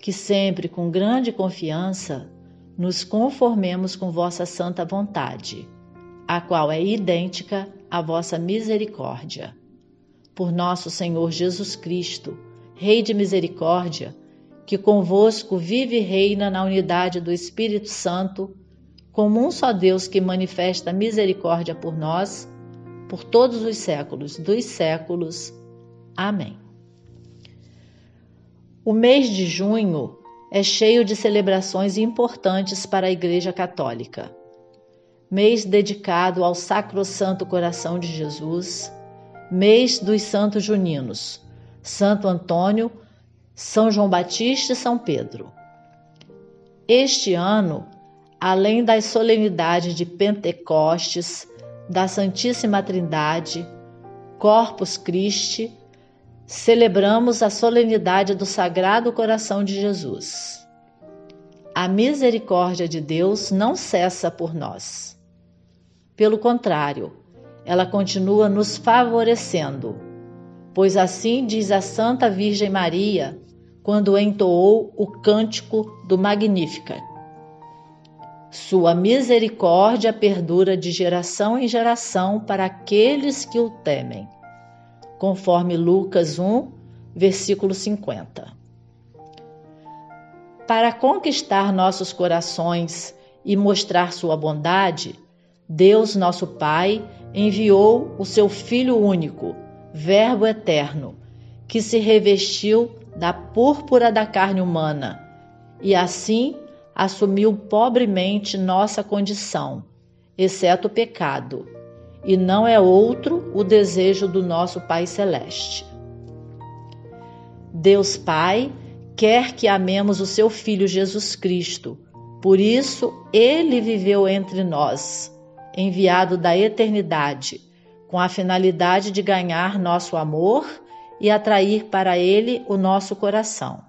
que sempre com grande confiança nos conformemos com vossa santa vontade, a qual é idêntica à vossa misericórdia. Por nosso Senhor Jesus Cristo, Rei de misericórdia, que convosco vive e reina na unidade do Espírito Santo, como um só Deus que manifesta misericórdia por nós, por todos os séculos dos séculos. Amém. O mês de junho é cheio de celebrações importantes para a Igreja Católica. Mês dedicado ao Sacrosanto Coração de Jesus, mês dos Santos Juninos, Santo Antônio, São João Batista e São Pedro. Este ano, além das solenidades de Pentecostes, da Santíssima Trindade, Corpus Christi, celebramos a solenidade do Sagrado Coração de Jesus. A misericórdia de Deus não cessa por nós. Pelo contrário, ela continua nos favorecendo, pois assim diz a Santa Virgem Maria quando entoou o cântico do Magnífica. Sua misericórdia perdura de geração em geração para aqueles que o temem conforme Lucas 1, versículo 50. Para conquistar nossos corações e mostrar sua bondade, Deus, nosso Pai, enviou o seu Filho único, Verbo eterno, que se revestiu da púrpura da carne humana e assim assumiu pobremente nossa condição, exceto o pecado e não é outro o desejo do nosso Pai Celeste. Deus Pai quer que amemos o seu Filho Jesus Cristo, por isso ele viveu entre nós, enviado da eternidade, com a finalidade de ganhar nosso amor e atrair para ele o nosso coração.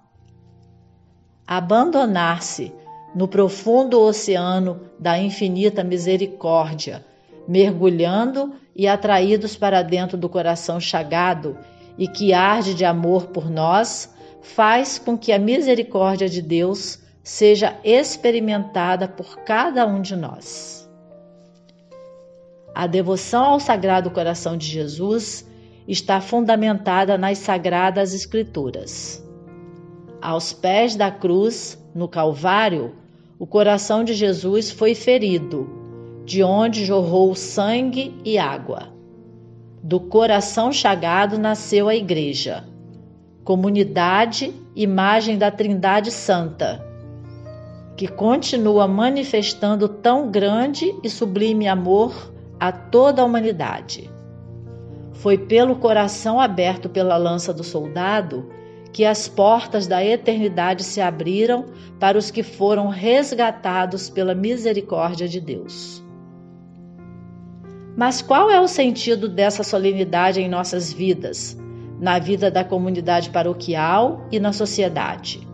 Abandonar-se no profundo oceano da infinita misericórdia mergulhando e atraídos para dentro do coração chagado e que arde de amor por nós, faz com que a misericórdia de Deus seja experimentada por cada um de nós. A devoção ao Sagrado Coração de Jesus está fundamentada nas Sagradas Escrituras. Aos pés da cruz, no Calvário, o coração de Jesus foi ferido de onde jorrou sangue e água. Do coração chagado nasceu a Igreja, comunidade, imagem da Trindade Santa, que continua manifestando tão grande e sublime amor a toda a humanidade. Foi pelo coração aberto pela lança do soldado que as portas da eternidade se abriram para os que foram resgatados pela misericórdia de Deus. Mas qual é o sentido dessa solenidade em nossas vidas, na vida da comunidade paroquial e na sociedade?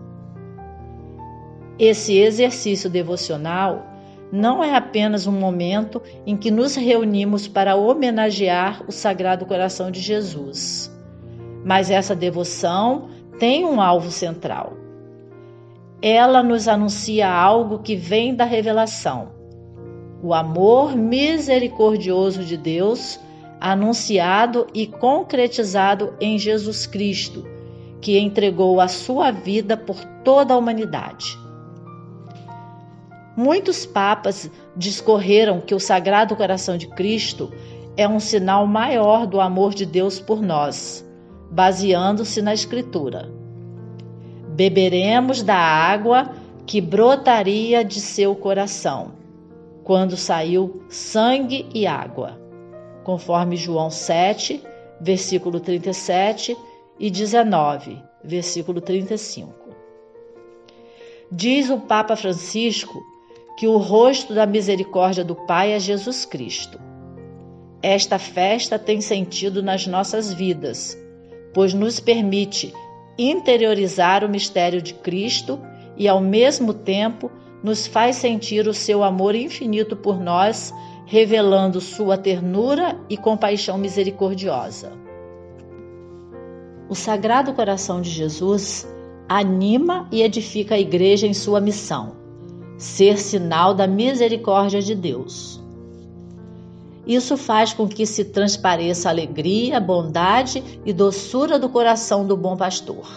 Esse exercício devocional não é apenas um momento em que nos reunimos para homenagear o Sagrado Coração de Jesus, mas essa devoção tem um alvo central. Ela nos anuncia algo que vem da revelação o amor misericordioso de Deus, anunciado e concretizado em Jesus Cristo, que entregou a sua vida por toda a humanidade. Muitos papas discorreram que o Sagrado Coração de Cristo é um sinal maior do amor de Deus por nós, baseando-se na Escritura. Beberemos da água que brotaria de seu coração quando saiu sangue e água, conforme João 7, versículo 37 e 19, versículo 35. Diz o Papa Francisco que o rosto da misericórdia do Pai é Jesus Cristo. Esta festa tem sentido nas nossas vidas, pois nos permite interiorizar o mistério de Cristo e, ao mesmo tempo, nos faz sentir o seu amor infinito por nós, revelando sua ternura e compaixão misericordiosa. O Sagrado Coração de Jesus anima e edifica a Igreja em sua missão, ser sinal da misericórdia de Deus. Isso faz com que se transpareça a alegria, bondade e doçura do coração do bom pastor.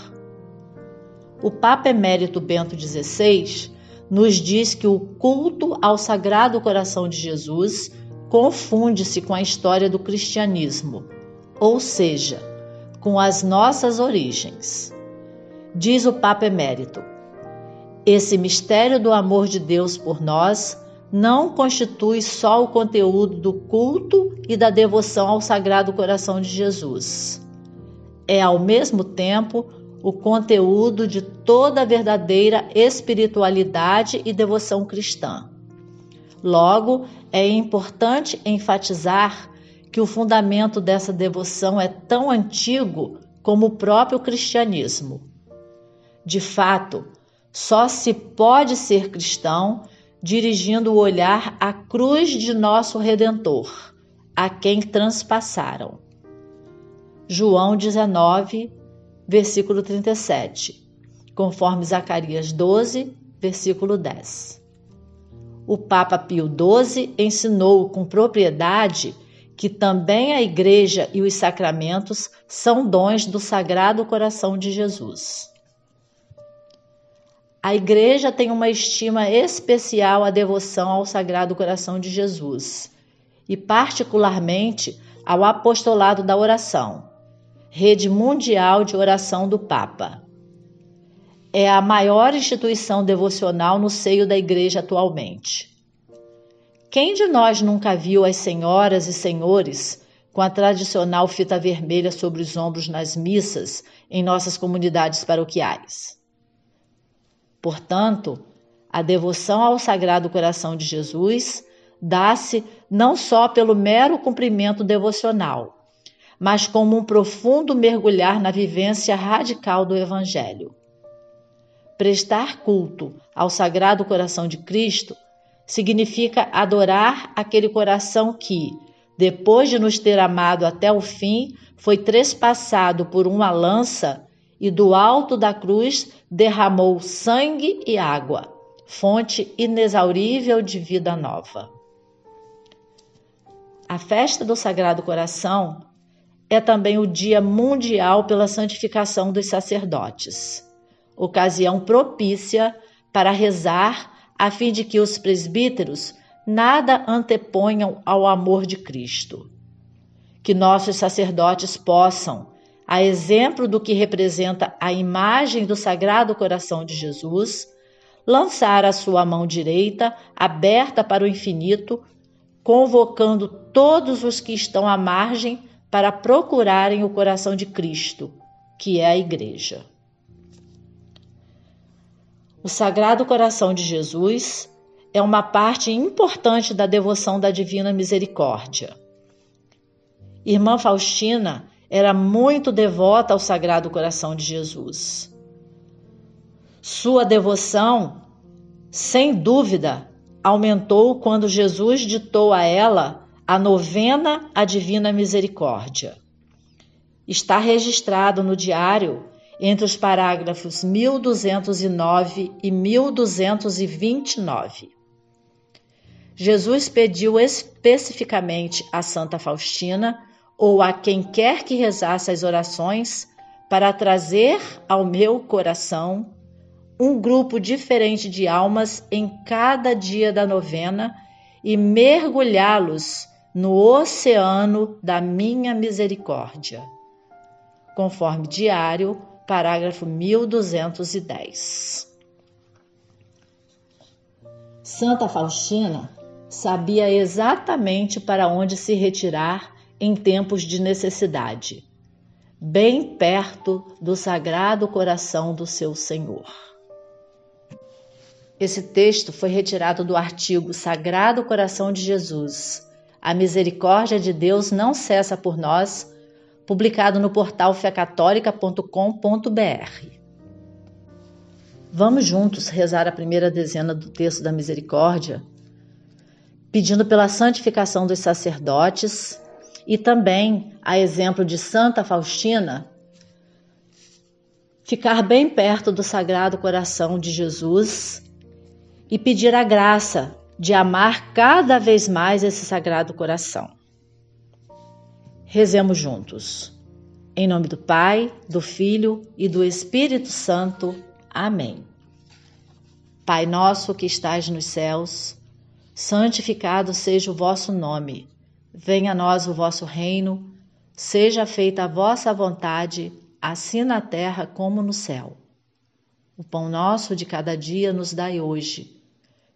O Papa Emérito Bento XVI nos diz que o culto ao Sagrado Coração de Jesus confunde-se com a história do cristianismo, ou seja, com as nossas origens. Diz o Papa Emérito: esse mistério do amor de Deus por nós não constitui só o conteúdo do culto e da devoção ao Sagrado Coração de Jesus. É, ao mesmo tempo, o conteúdo de toda a verdadeira espiritualidade e devoção cristã. Logo, é importante enfatizar que o fundamento dessa devoção é tão antigo como o próprio cristianismo. De fato, só se pode ser cristão dirigindo o olhar à cruz de nosso Redentor, a quem transpassaram. João 19, versículo 37, conforme Zacarias 12, versículo 10. O Papa Pio XII ensinou com propriedade que também a Igreja e os sacramentos são dons do Sagrado Coração de Jesus. A igreja tem uma estima especial à devoção ao Sagrado Coração de Jesus e, particularmente, ao apostolado da oração, rede mundial de oração do Papa. É a maior instituição devocional no seio da igreja atualmente. Quem de nós nunca viu as senhoras e senhores com a tradicional fita vermelha sobre os ombros nas missas em nossas comunidades paroquiais? Portanto, a devoção ao Sagrado Coração de Jesus dá-se não só pelo mero cumprimento devocional, mas como um profundo mergulhar na vivência radical do Evangelho. Prestar culto ao Sagrado Coração de Cristo significa adorar aquele coração que, depois de nos ter amado até o fim, foi trespassado por uma lança e do alto da cruz derramou sangue e água, fonte inexaurível de vida nova. A festa do Sagrado Coração é também o Dia Mundial pela Santificação dos Sacerdotes, ocasião propícia para rezar a fim de que os presbíteros nada anteponham ao amor de Cristo. Que nossos sacerdotes possam, a exemplo do que representa a imagem do Sagrado Coração de Jesus, lançar a sua mão direita aberta para o infinito, convocando todos os que estão à margem para procurarem o coração de Cristo, que é a Igreja. O Sagrado Coração de Jesus é uma parte importante da devoção da Divina Misericórdia. Irmã Faustina era muito devota ao Sagrado Coração de Jesus. Sua devoção, sem dúvida, aumentou quando Jesus ditou a ela a novena à Divina Misericórdia. Está registrado no diário entre os parágrafos 1209 e 1229. Jesus pediu especificamente a Santa Faustina ou a quem quer que rezasse as orações para trazer ao meu coração um grupo diferente de almas em cada dia da novena e mergulhá-los no oceano da minha misericórdia. Conforme diário, parágrafo 1210. Santa Faustina sabia exatamente para onde se retirar em tempos de necessidade, bem perto do sagrado coração do seu Senhor. Esse texto foi retirado do artigo Sagrado Coração de Jesus. A misericórdia de Deus não cessa por nós, publicado no portal fecatólica.com.br. Vamos juntos rezar a primeira dezena do texto da misericórdia, pedindo pela santificação dos sacerdotes e também, a exemplo de Santa Faustina, ficar bem perto do Sagrado Coração de Jesus e pedir a graça de amar cada vez mais esse Sagrado Coração. Rezemos juntos. Em nome do Pai, do Filho e do Espírito Santo. Amém. Pai nosso que estais nos céus, santificado seja o vosso nome. Venha a nós o vosso reino. Seja feita a vossa vontade, assim na terra como no céu. O pão nosso de cada dia nos dai hoje.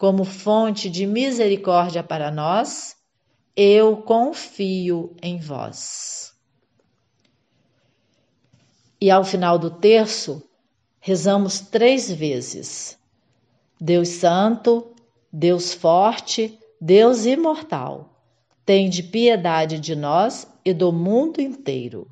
como fonte de misericórdia para nós, eu confio em vós. E ao final do terço, rezamos três vezes: Deus Santo, Deus Forte, Deus Imortal, tende piedade de nós e do mundo inteiro.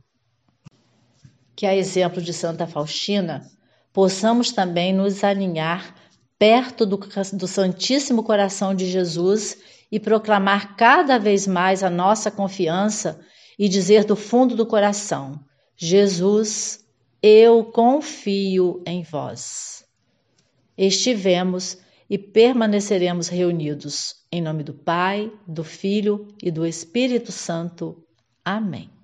Que, a exemplo de Santa Faustina, possamos também nos alinhar perto do, do Santíssimo Coração de Jesus e proclamar cada vez mais a nossa confiança e dizer do fundo do coração: Jesus, eu confio em vós. Estivemos e permaneceremos reunidos em nome do Pai, do Filho e do Espírito Santo. Amém.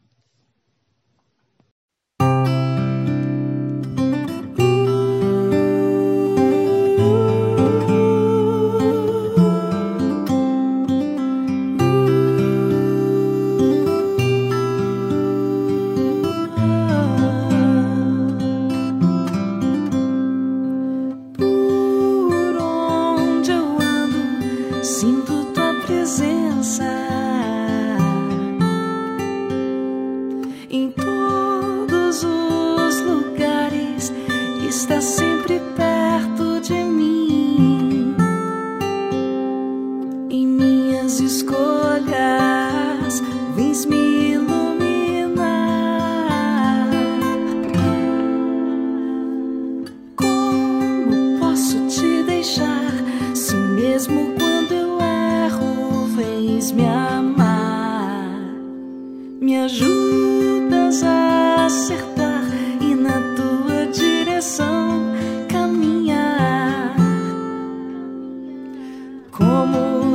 em todos os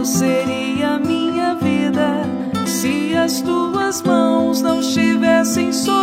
seria minha vida se as tuas mãos não estivessem sobre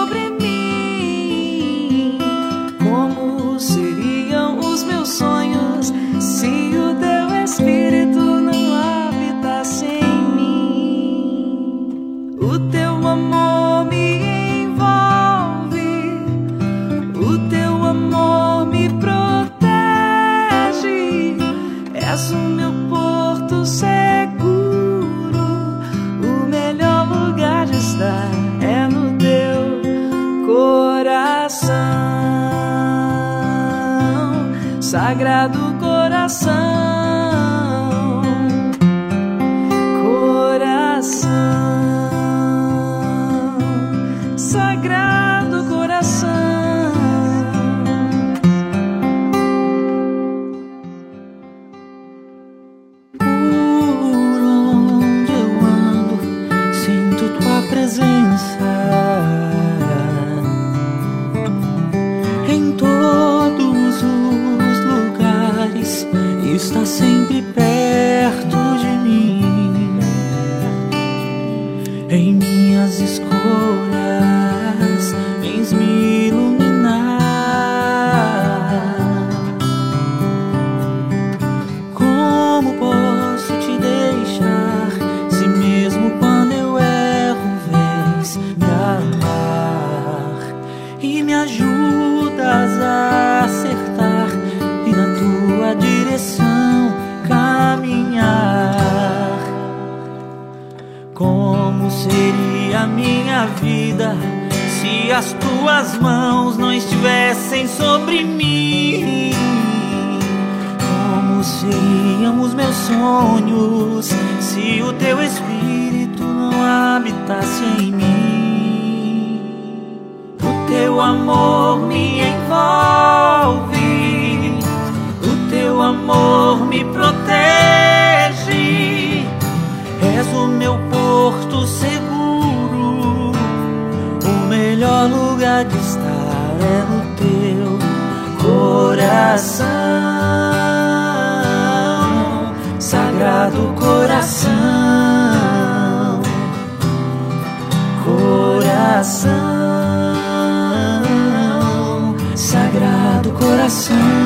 sagrado coração. Como seria minha vida se as tuas mãos não estivessem sobre mim? Como seriam os meus sonhos se o teu espírito não habitasse em mim? O teu amor me envolve, o teu amor me protege. És o meu porto seguro, o melhor lugar de estar é no teu coração, sagrado coração, coração, sagrado coração,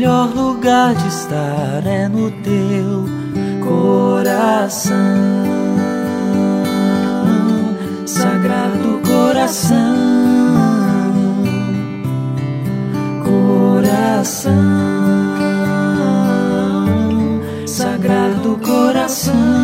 melhor lugar de estar é no teu coração. Sagrado coração, coração, sagrado coração.